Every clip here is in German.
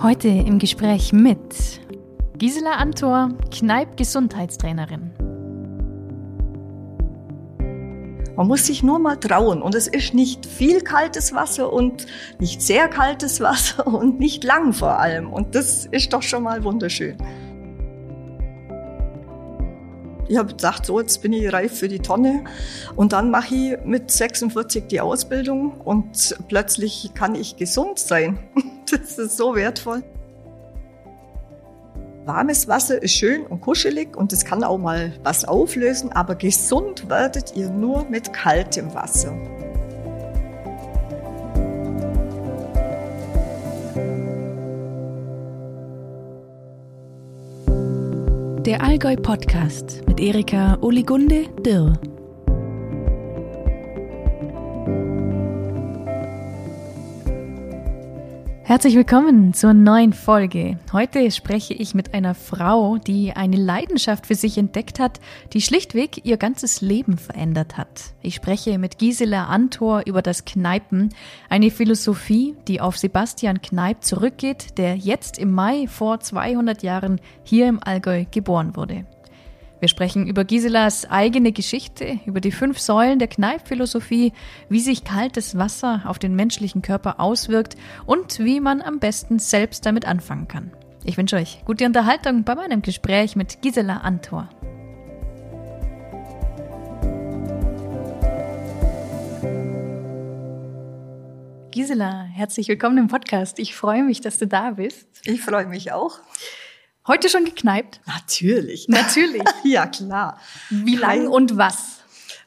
Heute im Gespräch mit Gisela Antor, Kneip-Gesundheitstrainerin. Man muss sich nur mal trauen. Und es ist nicht viel kaltes Wasser und nicht sehr kaltes Wasser und nicht lang vor allem. Und das ist doch schon mal wunderschön. Ich habe gedacht, so, jetzt bin ich reif für die Tonne. Und dann mache ich mit 46 die Ausbildung und plötzlich kann ich gesund sein. Das ist so wertvoll. Warmes Wasser ist schön und kuschelig und es kann auch mal was auflösen, aber gesund werdet ihr nur mit kaltem Wasser. Der Allgäu Podcast mit Erika Oligunde Dirr. Herzlich willkommen zur neuen Folge. Heute spreche ich mit einer Frau, die eine Leidenschaft für sich entdeckt hat, die schlichtweg ihr ganzes Leben verändert hat. Ich spreche mit Gisela Antor über das Kneipen, eine Philosophie, die auf Sebastian Kneip zurückgeht, der jetzt im Mai vor 200 Jahren hier im Allgäu geboren wurde. Wir sprechen über Giselas eigene Geschichte, über die fünf Säulen der Kneipphilosophie, wie sich kaltes Wasser auf den menschlichen Körper auswirkt und wie man am besten selbst damit anfangen kann. Ich wünsche euch gute Unterhaltung bei meinem Gespräch mit Gisela Antor. Gisela, herzlich willkommen im Podcast. Ich freue mich, dass du da bist. Ich freue mich auch. Heute schon gekneipt? Natürlich. Natürlich. ja, klar. Wie lang und was?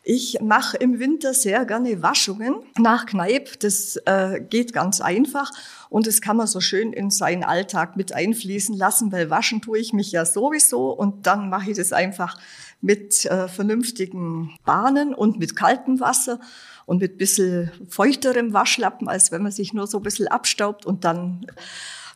Ich mache im Winter sehr gerne Waschungen nach Kneipp. Das äh, geht ganz einfach und das kann man so schön in seinen Alltag mit einfließen lassen, weil waschen tue ich mich ja sowieso und dann mache ich das einfach mit äh, vernünftigen Bahnen und mit kaltem Wasser und mit bisschen feuchterem Waschlappen, als wenn man sich nur so ein bisschen abstaubt und dann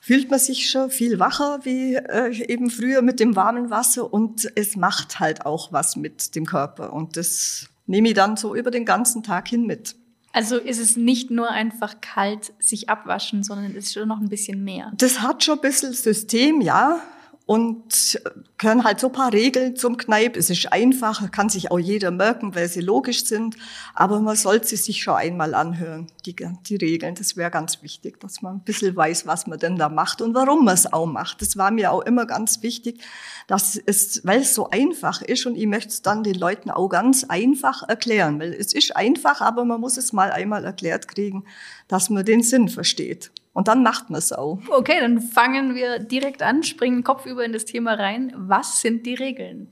fühlt man sich schon viel wacher wie äh, eben früher mit dem warmen Wasser und es macht halt auch was mit dem Körper und das nehme ich dann so über den ganzen Tag hin mit. Also ist es nicht nur einfach kalt sich abwaschen, sondern es ist schon noch ein bisschen mehr. Das hat schon ein bisschen System, ja und können halt so paar Regeln zum Kneip. Es ist einfach, kann sich auch jeder merken, weil sie logisch sind, aber man sollte sie sich schon einmal anhören, die, die Regeln. Das wäre ganz wichtig, dass man ein bisschen weiß, was man denn da macht und warum man es auch macht. Das war mir auch immer ganz wichtig, dass es, weil es so einfach ist und ich möchte es dann den Leuten auch ganz einfach erklären, weil es ist einfach, aber man muss es mal einmal erklärt kriegen, dass man den Sinn versteht. Und dann macht man es auch. Okay, dann fangen wir direkt an, springen kopfüber in das Thema rein. Was sind die Regeln?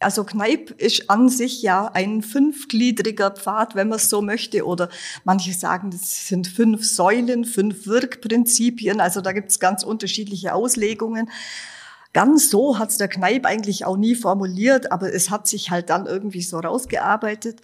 Also Kneipp ist an sich ja ein fünfgliedriger Pfad, wenn man es so möchte. Oder manche sagen, das sind fünf Säulen, fünf Wirkprinzipien. Also da gibt es ganz unterschiedliche Auslegungen. Ganz so hat es der Kneipp eigentlich auch nie formuliert, aber es hat sich halt dann irgendwie so rausgearbeitet.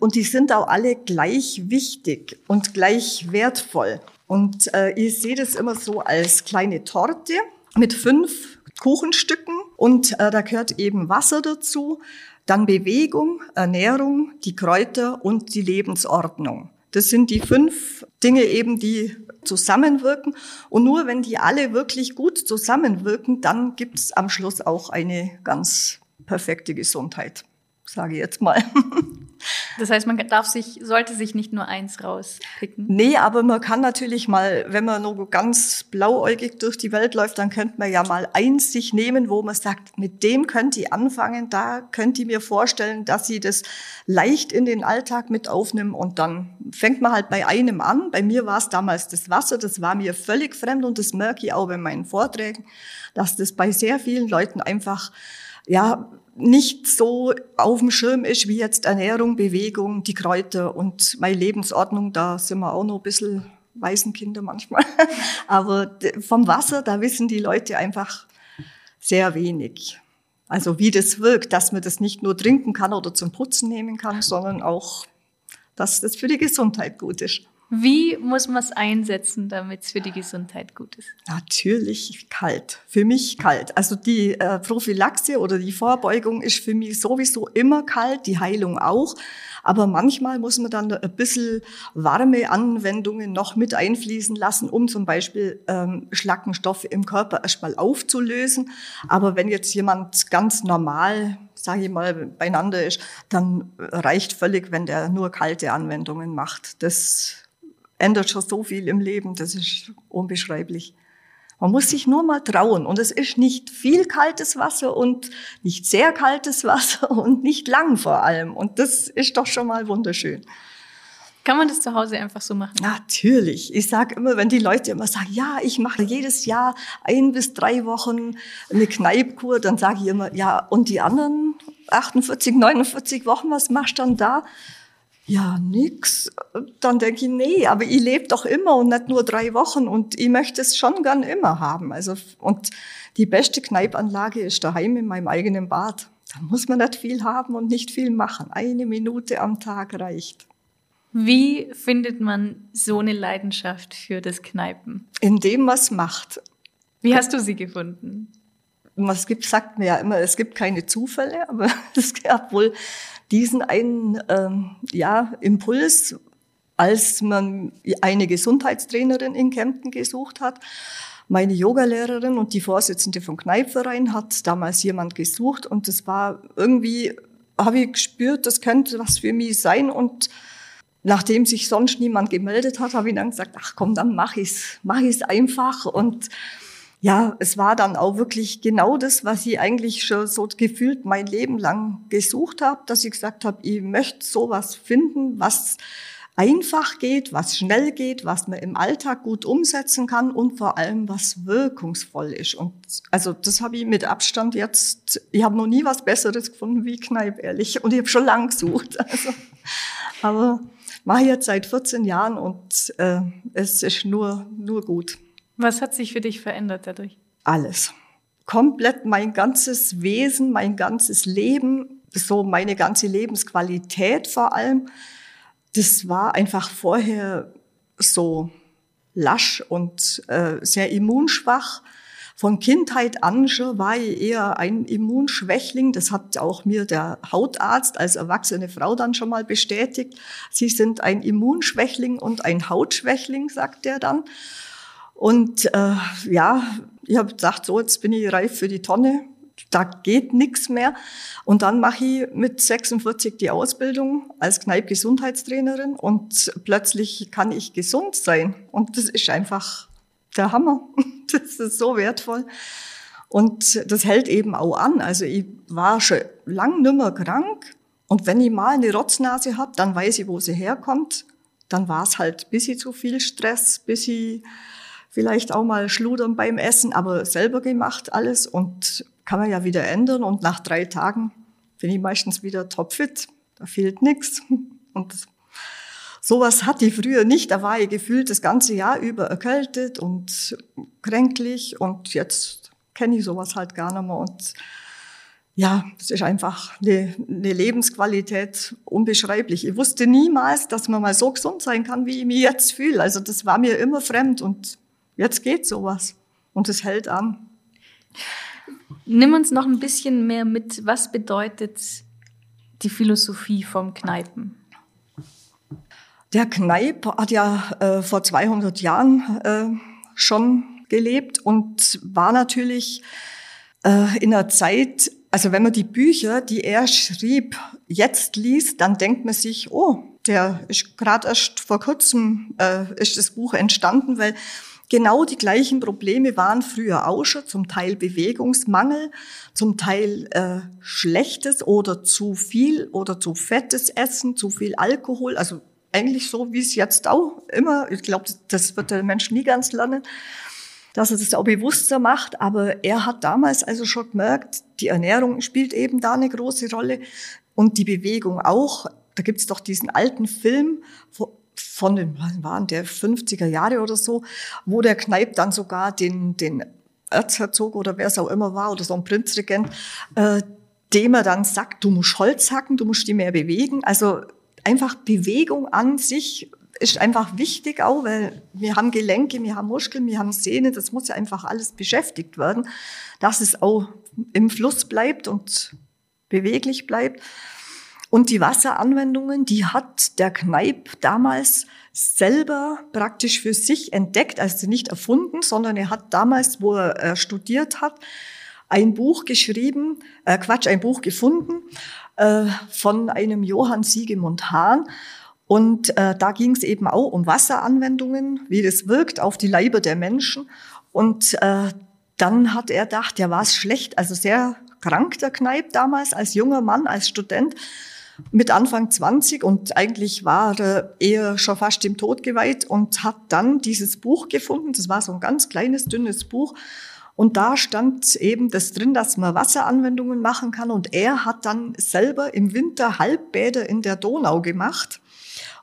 Und die sind auch alle gleich wichtig und gleich wertvoll. Und äh, ich sehe das immer so als kleine Torte mit fünf Kuchenstücken und äh, da gehört eben Wasser dazu, dann Bewegung, Ernährung, die Kräuter und die Lebensordnung. Das sind die fünf Dinge eben, die zusammenwirken. Und nur wenn die alle wirklich gut zusammenwirken, dann gibt es am Schluss auch eine ganz perfekte Gesundheit, sage ich jetzt mal. Das heißt, man darf sich, sollte sich nicht nur eins rauspicken. Nee, aber man kann natürlich mal, wenn man nur ganz blauäugig durch die Welt läuft, dann könnte man ja mal eins sich nehmen, wo man sagt, mit dem könnt ihr anfangen, da könnt ihr mir vorstellen, dass sie das leicht in den Alltag mit aufnehmen und dann fängt man halt bei einem an. Bei mir war es damals das Wasser, das war mir völlig fremd und das merke ich auch bei meinen Vorträgen, dass das bei sehr vielen Leuten einfach ja, nicht so auf dem Schirm ist wie jetzt Ernährung, Bewegung, die Kräuter und meine Lebensordnung, da sind wir auch noch ein bisschen Waisenkinder manchmal. Aber vom Wasser, da wissen die Leute einfach sehr wenig. Also wie das wirkt, dass man das nicht nur trinken kann oder zum Putzen nehmen kann, sondern auch, dass das für die Gesundheit gut ist. Wie muss man es einsetzen, damit es für die Gesundheit gut ist? Natürlich kalt. Für mich kalt. Also die äh, Prophylaxe oder die Vorbeugung ist für mich sowieso immer kalt, die Heilung auch. Aber manchmal muss man dann ein bisschen warme Anwendungen noch mit einfließen lassen, um zum Beispiel ähm, Schlackenstoffe im Körper erstmal aufzulösen. Aber wenn jetzt jemand ganz normal, sage ich mal, beieinander ist, dann reicht völlig, wenn der nur kalte Anwendungen macht. Das ändert schon so viel im Leben, das ist unbeschreiblich. Man muss sich nur mal trauen. Und es ist nicht viel kaltes Wasser und nicht sehr kaltes Wasser und nicht lang vor allem. Und das ist doch schon mal wunderschön. Kann man das zu Hause einfach so machen? Natürlich. Ich sage immer, wenn die Leute immer sagen, ja, ich mache jedes Jahr ein bis drei Wochen eine Kneipkur, dann sage ich immer, ja, und die anderen 48, 49 Wochen, was machst du dann da? Ja, nix. Dann denke ich, nee, aber ich lebe doch immer und nicht nur drei Wochen und ich möchte es schon gern immer haben. Also, und die beste Kneipanlage ist daheim in meinem eigenen Bad. Da muss man nicht viel haben und nicht viel machen. Eine Minute am Tag reicht. Wie findet man so eine Leidenschaft für das Kneipen? Indem man es macht. Wie hast du sie gefunden? Es gibt, sagt man ja immer, es gibt keine Zufälle, aber es gab wohl diesen einen ähm, ja, Impuls, als man eine Gesundheitstrainerin in Kempten gesucht hat. Meine Yogalehrerin und die Vorsitzende vom Kneipverein hat damals jemand gesucht und das war irgendwie, habe ich gespürt, das könnte was für mich sein und nachdem sich sonst niemand gemeldet hat, habe ich dann gesagt, ach komm, dann mach ich's, mach ich's einfach und ja, es war dann auch wirklich genau das, was ich eigentlich schon so gefühlt mein Leben lang gesucht habe, dass ich gesagt habe, ich möchte sowas finden, was einfach geht, was schnell geht, was man im Alltag gut umsetzen kann und vor allem was wirkungsvoll ist. Und also das habe ich mit Abstand jetzt, ich habe noch nie was Besseres gefunden wie Kneipp, ehrlich. Und ich habe schon lang gesucht. Also, aber mache jetzt seit 14 Jahren und äh, es ist nur, nur gut. Was hat sich für dich verändert dadurch? Alles. Komplett mein ganzes Wesen, mein ganzes Leben, so meine ganze Lebensqualität vor allem. Das war einfach vorher so lasch und äh, sehr immunschwach. Von Kindheit an schon war ich eher ein Immunschwächling. Das hat auch mir der Hautarzt als erwachsene Frau dann schon mal bestätigt. Sie sind ein Immunschwächling und ein Hautschwächling, sagt er dann. Und äh, ja, ich habe gedacht, so, jetzt bin ich reif für die Tonne. Da geht nichts mehr. Und dann mache ich mit 46 die Ausbildung als Kneip-Gesundheitstrainerin und plötzlich kann ich gesund sein. Und das ist einfach der Hammer. Das ist so wertvoll. Und das hält eben auch an. Also ich war schon lang nimmer krank. Und wenn ich mal eine Rotznase habe, dann weiß ich, wo sie herkommt. Dann war es halt bis ich zu viel Stress, bis ich vielleicht auch mal schludern beim Essen, aber selber gemacht alles und kann man ja wieder ändern und nach drei Tagen bin ich meistens wieder topfit. Da fehlt nichts. Und sowas hatte ich früher nicht. Da war ich gefühlt das ganze Jahr über erkältet und kränklich und jetzt kenne ich sowas halt gar nicht mehr und ja, es ist einfach eine, eine Lebensqualität unbeschreiblich. Ich wusste niemals, dass man mal so gesund sein kann, wie ich mich jetzt fühle. Also das war mir immer fremd und Jetzt geht sowas und es hält an. Nimm uns noch ein bisschen mehr mit, was bedeutet die Philosophie vom Kneipen? Der Kneip hat ja äh, vor 200 Jahren äh, schon gelebt und war natürlich äh, in einer Zeit, also wenn man die Bücher, die er schrieb, jetzt liest, dann denkt man sich, oh, der ist gerade erst vor kurzem äh, ist das Buch entstanden, weil Genau die gleichen Probleme waren früher auch schon, zum Teil Bewegungsmangel, zum Teil äh, schlechtes oder zu viel oder zu fettes Essen, zu viel Alkohol, also eigentlich so, wie es jetzt auch immer, ich glaube, das wird der Mensch nie ganz lernen, dass er das auch bewusster macht, aber er hat damals also schon gemerkt, die Ernährung spielt eben da eine große Rolle und die Bewegung auch. Da gibt's doch diesen alten Film, von den, waren der 50er Jahre oder so, wo der Kneip dann sogar den, den Erzherzog oder wer es auch immer war oder so ein Prinzregent, äh, dem er dann sagt, du musst Holz hacken, du musst dich mehr bewegen. Also einfach Bewegung an sich ist einfach wichtig auch, weil wir haben Gelenke, wir haben Muskeln, wir haben Sehnen, das muss ja einfach alles beschäftigt werden, dass es auch im Fluss bleibt und beweglich bleibt. Und die Wasseranwendungen, die hat der Kneip damals selber praktisch für sich entdeckt, also nicht erfunden, sondern er hat damals, wo er äh, studiert hat, ein Buch geschrieben, äh, Quatsch, ein Buch gefunden äh, von einem Johann Siegemund Hahn. Und äh, da ging es eben auch um Wasseranwendungen, wie das wirkt auf die Leiber der Menschen. Und äh, dann hat er gedacht, ja, war es schlecht, also sehr krank, der Kneip damals, als junger Mann, als Student mit Anfang 20 und eigentlich war er eher schon fast dem Tod geweiht und hat dann dieses Buch gefunden. Das war so ein ganz kleines, dünnes Buch. Und da stand eben das drin, dass man Wasseranwendungen machen kann. Und er hat dann selber im Winter Halbbäder in der Donau gemacht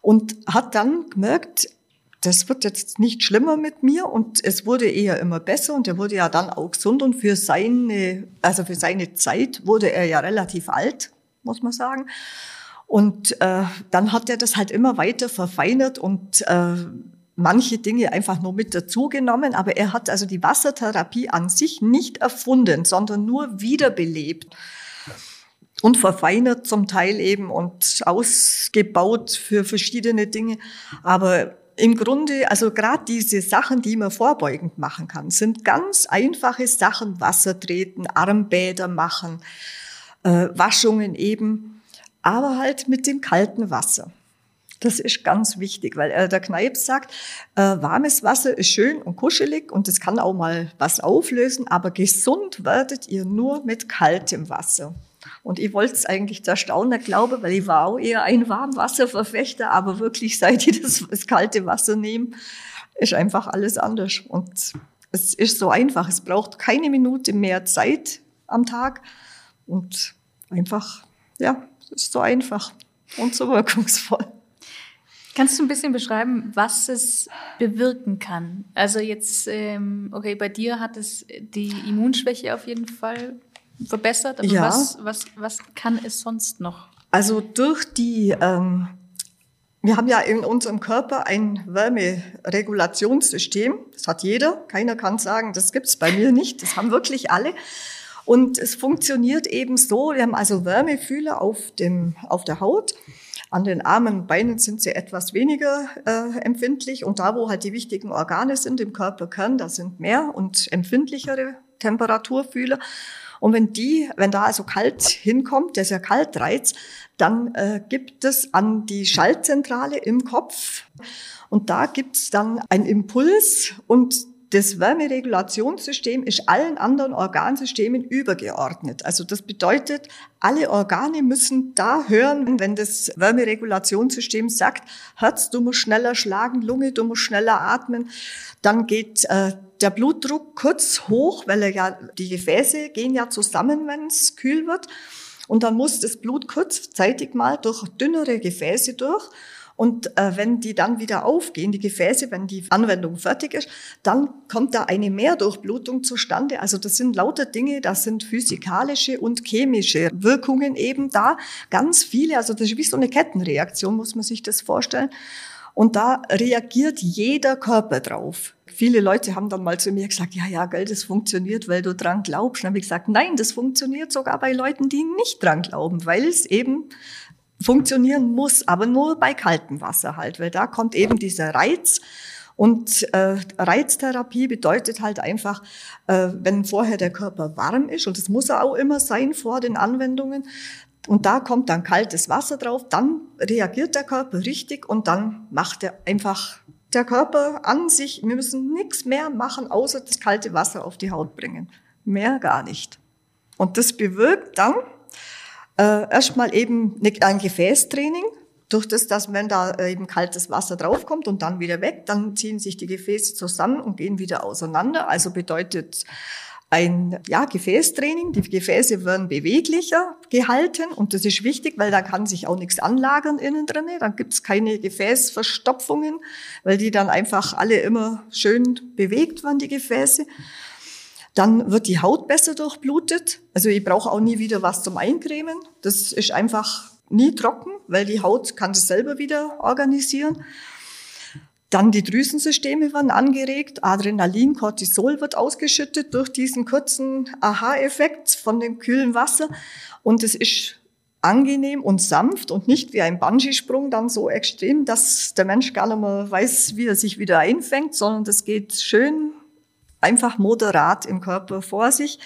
und hat dann gemerkt, das wird jetzt nicht schlimmer mit mir und es wurde eher immer besser und er wurde ja dann auch gesund und für seine, also für seine Zeit wurde er ja relativ alt, muss man sagen. Und äh, dann hat er das halt immer weiter verfeinert und äh, manche Dinge einfach nur mit dazugenommen, aber er hat also die Wassertherapie an sich nicht erfunden, sondern nur wiederbelebt und verfeinert zum Teil eben und ausgebaut für verschiedene Dinge. Aber im Grunde, also gerade diese Sachen, die man vorbeugend machen kann, sind ganz einfache Sachen. Wasser treten, Armbäder machen, äh, Waschungen eben, aber halt mit dem kalten Wasser. Das ist ganz wichtig, weil äh, der Kneip sagt, äh, warmes Wasser ist schön und kuschelig und es kann auch mal was auflösen, aber gesund werdet ihr nur mit kaltem Wasser. Und ich wollte es eigentlich der Stauner glauben, weil ich war auch eher ein Warmwasserverfechter, aber wirklich seit ich das, das kalte Wasser nehme, ist einfach alles anders. Und es ist so einfach. Es braucht keine Minute mehr Zeit am Tag und einfach, ja, es ist so einfach und so wirkungsvoll. Kannst du ein bisschen beschreiben, was es bewirken kann? Also jetzt, ähm, okay, bei dir hat es die Immunschwäche auf jeden Fall verbessert, aber ja. was, was, was kann es sonst noch? Also durch die, ähm, wir haben ja in unserem Körper ein Wärmeregulationssystem. Das hat jeder. Keiner kann sagen, das gibt's bei mir nicht. Das haben wirklich alle. Und es funktioniert eben so. Wir haben also Wärmefühler auf dem, auf der Haut. An den Armen und Beinen sind sie etwas weniger äh, empfindlich und da, wo halt die wichtigen Organe sind im Körperkern, da sind mehr und empfindlichere Temperaturfühler. Und wenn die, wenn da also kalt hinkommt, der ist ja Kaltreiz, dann äh, gibt es an die Schaltzentrale im Kopf und da gibt es dann einen Impuls und das Wärmeregulationssystem ist allen anderen Organsystemen übergeordnet. Also das bedeutet, alle Organe müssen da hören, wenn das Wärmeregulationssystem sagt, Herz, du musst schneller schlagen, Lunge, du musst schneller atmen. Dann geht äh, der Blutdruck kurz hoch, weil er ja, die Gefäße gehen ja zusammen, wenn es kühl wird. Und dann muss das Blut kurzzeitig mal durch dünnere Gefäße durch. Und äh, wenn die dann wieder aufgehen, die Gefäße, wenn die Anwendung fertig ist, dann kommt da eine Mehrdurchblutung zustande. Also das sind lauter Dinge, das sind physikalische und chemische Wirkungen eben da. Ganz viele, also das ist wie so eine Kettenreaktion, muss man sich das vorstellen. Und da reagiert jeder Körper drauf. Viele Leute haben dann mal zu mir gesagt, ja, ja, gell, das funktioniert, weil du dran glaubst. dann habe ich gesagt, nein, das funktioniert sogar bei Leuten, die nicht dran glauben, weil es eben funktionieren muss, aber nur bei kaltem Wasser halt, weil da kommt eben dieser Reiz. Und äh, Reiztherapie bedeutet halt einfach, äh, wenn vorher der Körper warm ist, und das muss er auch immer sein vor den Anwendungen, und da kommt dann kaltes Wasser drauf, dann reagiert der Körper richtig und dann macht er einfach der Körper an sich, wir müssen nichts mehr machen, außer das kalte Wasser auf die Haut bringen. Mehr gar nicht. Und das bewirkt dann, äh, erstmal eben ein Gefäßtraining. Durch das, dass wenn da äh, eben kaltes Wasser draufkommt und dann wieder weg, dann ziehen sich die Gefäße zusammen und gehen wieder auseinander. Also bedeutet ein ja, Gefäßtraining. Die Gefäße werden beweglicher gehalten und das ist wichtig, weil da kann sich auch nichts anlagern innen drin. Dann gibt es keine Gefäßverstopfungen, weil die dann einfach alle immer schön bewegt werden, die Gefäße. Dann wird die Haut besser durchblutet. Also ich brauche auch nie wieder was zum Eincremen. Das ist einfach nie trocken, weil die Haut kann das selber wieder organisieren. Dann die Drüsensysteme werden angeregt, Adrenalin, Cortisol wird ausgeschüttet durch diesen kurzen Aha-Effekt von dem kühlen Wasser und es ist angenehm und sanft und nicht wie ein Bungee-Sprung dann so extrem, dass der Mensch gar nicht mehr weiß, wie er sich wieder einfängt, sondern das geht schön einfach moderat im Körper vor sich.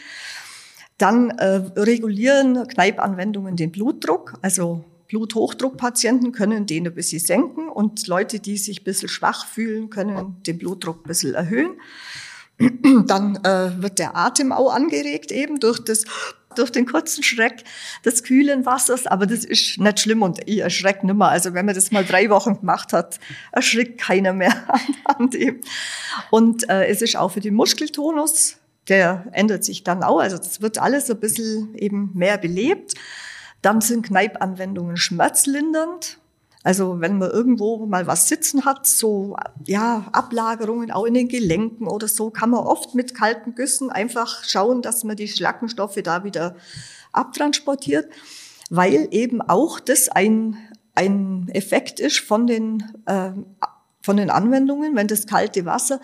Dann äh, regulieren Kneipanwendungen den Blutdruck, also Bluthochdruckpatienten können den ein bisschen senken und Leute, die sich ein bisschen schwach fühlen, können den Blutdruck ein bisschen erhöhen. Dann äh, wird der Atem auch angeregt eben durch das durch den kurzen Schreck des kühlen Wassers, aber das ist nicht schlimm und ich erschrecke nimmer. Also wenn man das mal drei Wochen gemacht hat, erschrickt keiner mehr an dem. Und äh, es ist auch für den Muskeltonus, der ändert sich dann auch. Also das wird alles ein bisschen eben mehr belebt. Dann sind Kneipanwendungen schmerzlindernd. Also wenn man irgendwo mal was sitzen hat, so ja Ablagerungen auch in den Gelenken oder so, kann man oft mit kalten Güssen einfach schauen, dass man die Schlackenstoffe da wieder abtransportiert, weil eben auch das ein ein Effekt ist von den äh, von den Anwendungen, wenn das kalte Wasser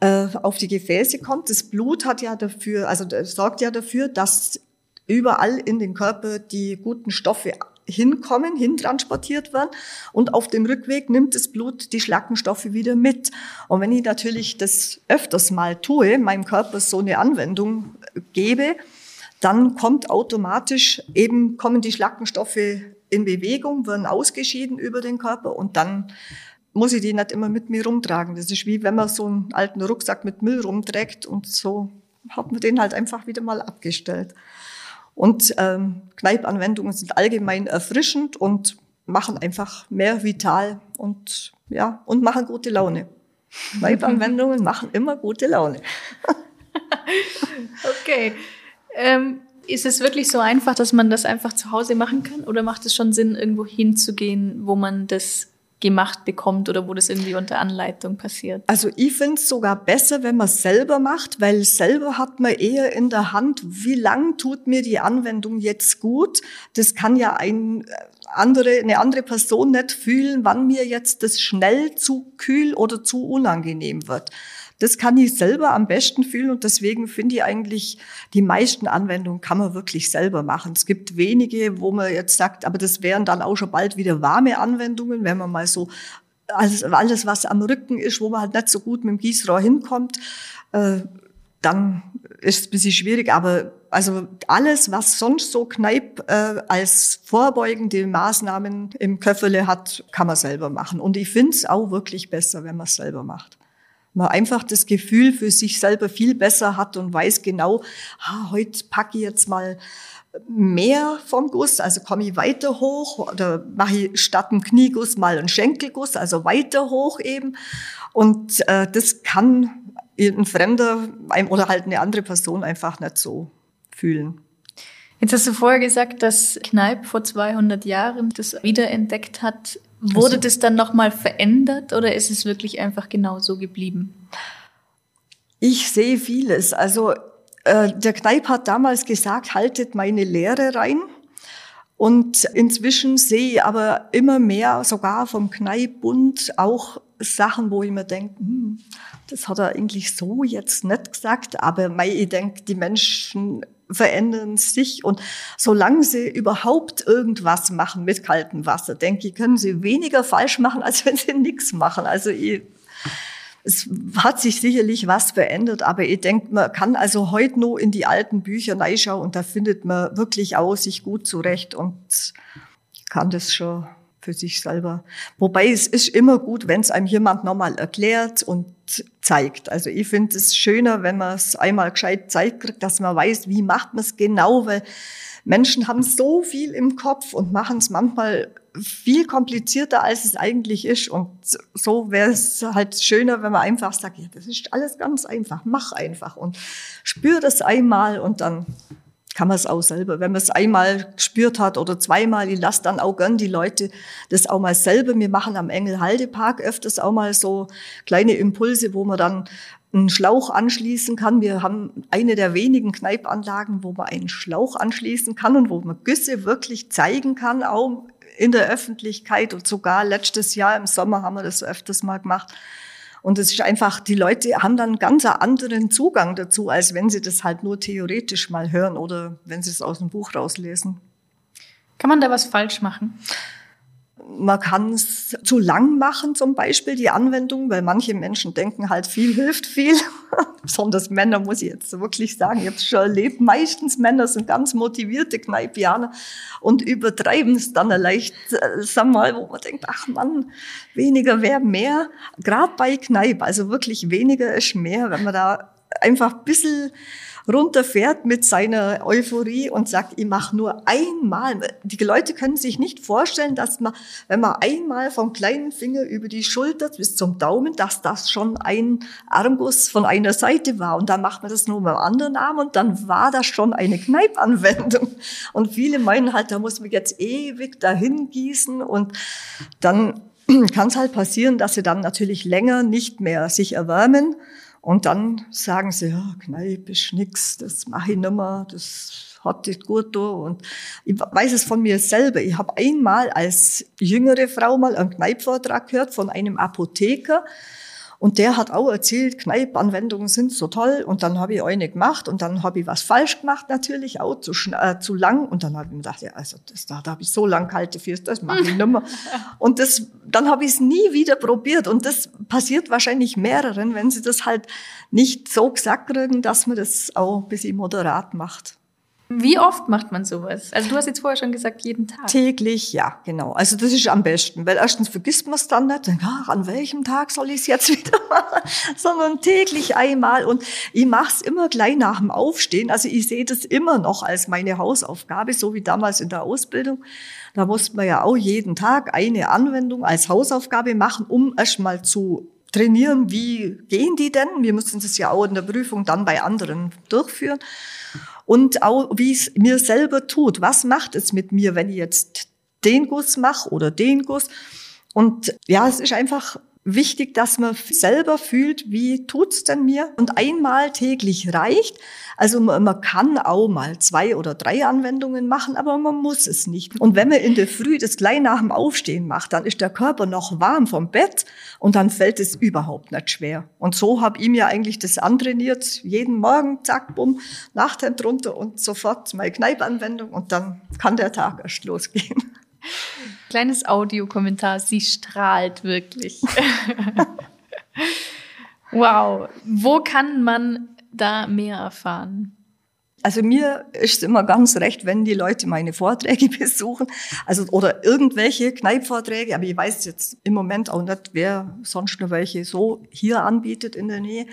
äh, auf die Gefäße kommt. Das Blut hat ja dafür, also sorgt ja dafür, dass überall in den Körper die guten Stoffe hinkommen, hintransportiert werden und auf dem Rückweg nimmt das Blut die Schlackenstoffe wieder mit. Und wenn ich natürlich das öfters mal tue, meinem Körper so eine Anwendung gebe, dann kommt automatisch eben, kommen die Schlackenstoffe in Bewegung, werden ausgeschieden über den Körper und dann muss ich die nicht immer mit mir rumtragen. Das ist wie wenn man so einen alten Rucksack mit Müll rumträgt und so hat man den halt einfach wieder mal abgestellt. Und ähm, Kneipanwendungen sind allgemein erfrischend und machen einfach mehr vital und ja und machen gute Laune. Kneipanwendungen machen immer gute Laune. okay. Ähm, ist es wirklich so einfach, dass man das einfach zu Hause machen kann? Oder macht es schon Sinn, irgendwo hinzugehen, wo man das gemacht bekommt oder wo das irgendwie unter Anleitung passiert? Also ich finde es sogar besser, wenn man es selber macht, weil selber hat man eher in der Hand, wie lang tut mir die Anwendung jetzt gut. Das kann ja ein äh, andere, eine andere Person nicht fühlen, wann mir jetzt das schnell zu kühl oder zu unangenehm wird. Das kann ich selber am besten fühlen und deswegen finde ich eigentlich, die meisten Anwendungen kann man wirklich selber machen. Es gibt wenige, wo man jetzt sagt, aber das wären dann auch schon bald wieder warme Anwendungen, wenn man mal so alles, alles was am Rücken ist, wo man halt nicht so gut mit dem Gießrohr hinkommt, äh, dann ist es ein bisschen schwierig. Aber also alles, was sonst so Kneipp äh, als vorbeugende Maßnahmen im Köffele hat, kann man selber machen. Und ich finde es auch wirklich besser, wenn man es selber macht man einfach das Gefühl für sich selber viel besser hat und weiß genau, ah, heute packe ich jetzt mal mehr vom Guss, also komme ich weiter hoch oder mache ich statt einem Knieguss mal einen Schenkelguss, also weiter hoch eben. Und äh, das kann ein Fremder oder halt eine andere Person einfach nicht so fühlen. Jetzt hast du vorher gesagt, dass Kneipp vor 200 Jahren das wiederentdeckt hat. Wurde also, das dann nochmal verändert oder ist es wirklich einfach genau so geblieben? Ich sehe vieles. Also äh, der Kneip hat damals gesagt, haltet meine Lehre rein. Und inzwischen sehe ich aber immer mehr, sogar vom Kneippbund, auch Sachen, wo ich mir denke, hm, das hat er eigentlich so jetzt nicht gesagt, aber ich denke, die Menschen verändern sich und solange sie überhaupt irgendwas machen mit kaltem Wasser, denke ich, können sie weniger falsch machen, als wenn sie nichts machen. Also ich, es hat sich sicherlich was verändert, aber ich denke, man kann also heute nur in die alten Bücher reinschauen und da findet man wirklich auch sich gut zurecht und kann das schon für sich selber. Wobei es ist immer gut, wenn es einem jemand nochmal erklärt und zeigt. Also ich finde es schöner, wenn man es einmal gescheit zeigt kriegt, dass man weiß, wie macht man es genau, weil Menschen haben so viel im Kopf und machen es manchmal viel komplizierter, als es eigentlich ist. Und so wäre es halt schöner, wenn man einfach sagt, ja, das ist alles ganz einfach, mach einfach und spür das einmal und dann kann man es auch selber. Wenn man es einmal gespürt hat oder zweimal, ich lasse dann auch gern die Leute das auch mal selber. Wir machen am Engelhaldepark öfters auch mal so kleine Impulse, wo man dann einen Schlauch anschließen kann. Wir haben eine der wenigen Kneipanlagen, wo man einen Schlauch anschließen kann und wo man Güsse wirklich zeigen kann, auch in der Öffentlichkeit und sogar letztes Jahr im Sommer haben wir das öfters mal gemacht. Und es ist einfach, die Leute haben dann ganz anderen Zugang dazu, als wenn sie das halt nur theoretisch mal hören oder wenn sie es aus dem Buch rauslesen. Kann man da was falsch machen? Man kann es zu lang machen, zum Beispiel die Anwendung, weil manche Menschen denken halt, viel hilft viel. Besonders Männer, muss ich jetzt wirklich sagen. Ich habe schon erlebt. Meistens Männer sind ganz motivierte Kneipianer und übertreiben es dann leicht, äh, sag mal, wo man denkt, ach Mann, weniger wäre mehr. Gerade bei Kneipe, also wirklich weniger ist mehr, wenn man da einfach ein bisschen runterfährt mit seiner Euphorie und sagt, ich mache nur einmal. Die Leute können sich nicht vorstellen, dass man, wenn man einmal vom kleinen Finger über die Schulter bis zum Daumen, dass das schon ein Armguss von einer Seite war. Und dann macht man das nur mit dem anderen Arm und dann war das schon eine Kneipanwendung. Und viele meinen halt, da muss man jetzt ewig dahin gießen und dann kann es halt passieren, dass sie dann natürlich länger nicht mehr sich erwärmen und dann sagen sie, ja, Kneipe ist nix, das mache ich nimmer, das hat nicht gut da. Und ich weiß es von mir selber. Ich habe einmal als jüngere Frau mal einen Kneipvortrag gehört von einem Apotheker. Und der hat auch erzählt, Kneipanwendungen sind so toll. Und dann habe ich eine gemacht und dann habe ich was falsch gemacht, natürlich auch zu, äh, zu lang. Und dann habe ich mir gedacht, ja, also das, da, da habe ich so lang kalte Füße, das mache ich nicht mehr. und das, dann habe ich es nie wieder probiert. Und das passiert wahrscheinlich mehreren, wenn sie das halt nicht so gesagt kriegen, dass man das auch ein bisschen moderat macht. Wie oft macht man sowas? Also du hast jetzt vorher schon gesagt, jeden Tag. Täglich, ja, genau. Also das ist am besten, weil erstens vergisst man es dann nicht, denkt, ach, an welchem Tag soll ich es jetzt wieder machen, sondern täglich einmal. Und ich mache es immer gleich nach dem Aufstehen. Also ich sehe das immer noch als meine Hausaufgabe, so wie damals in der Ausbildung. Da musste man ja auch jeden Tag eine Anwendung als Hausaufgabe machen, um erstmal zu trainieren, wie gehen die denn? Wir müssen das ja auch in der Prüfung dann bei anderen durchführen und auch wie es mir selber tut. Was macht es mit mir, wenn ich jetzt den Guss mache oder den Guss? Und ja, es ist einfach wichtig, dass man selber fühlt, wie tut's denn mir? Und einmal täglich reicht. Also man, man, kann auch mal zwei oder drei Anwendungen machen, aber man muss es nicht. Und wenn man in der Früh das gleich nach dem Aufstehen macht, dann ist der Körper noch warm vom Bett und dann fällt es überhaupt nicht schwer. Und so habe ich mir eigentlich das antrainiert. Jeden Morgen, zack, bumm, Nachthemd runter und sofort meine Kneipanwendung und dann kann der Tag erst losgehen. Kleines Audiokommentar, sie strahlt wirklich. wow. Wo kann man da mehr erfahren? Also mir ist immer ganz recht, wenn die Leute meine Vorträge besuchen, also oder irgendwelche Kneipvorträge, aber ich weiß jetzt im Moment auch nicht, wer sonst noch welche so hier anbietet in der Nähe.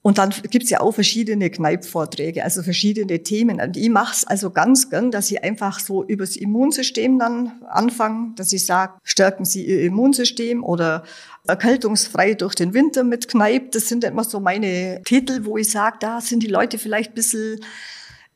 Und dann gibt's ja auch verschiedene Kneipvorträge, also verschiedene Themen. Und ich mache es also ganz gern, dass ich einfach so übers Immunsystem dann anfange, dass ich sage, stärken Sie Ihr Immunsystem oder erkältungsfrei durch den Winter mit Kneip. Das sind immer so meine Titel, wo ich sage, da sind die Leute vielleicht ein bisschen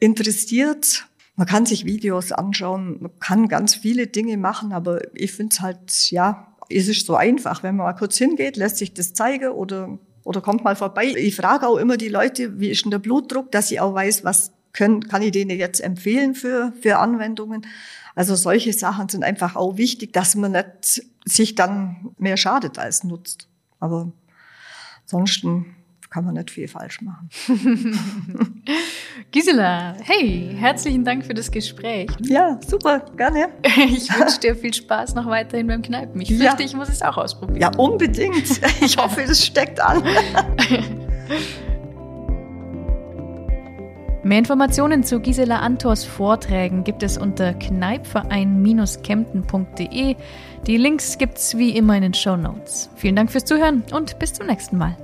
interessiert. Man kann sich Videos anschauen, man kann ganz viele Dinge machen, aber ich finde es halt, ja, es ist so einfach. Wenn man mal kurz hingeht, lässt sich das zeigen oder oder kommt mal vorbei. Ich frage auch immer die Leute, wie ist denn der Blutdruck, dass ich auch weiß, was können, kann ich denen jetzt empfehlen für, für Anwendungen. Also solche Sachen sind einfach auch wichtig, dass man nicht sich dann mehr schadet als nutzt. Aber ansonsten kann man nicht viel falsch machen. Gisela, hey, herzlichen Dank für das Gespräch. Ja, super, gerne. Ich wünsche dir viel Spaß noch weiterhin beim Kneipen. Ich fürchte, ja. ich muss es auch ausprobieren. Ja, unbedingt. Ich hoffe, das steckt an. Mehr Informationen zu Gisela Antors Vorträgen gibt es unter kneipverein-kempten.de. Die Links gibt's wie immer in den Show Notes. Vielen Dank fürs Zuhören und bis zum nächsten Mal.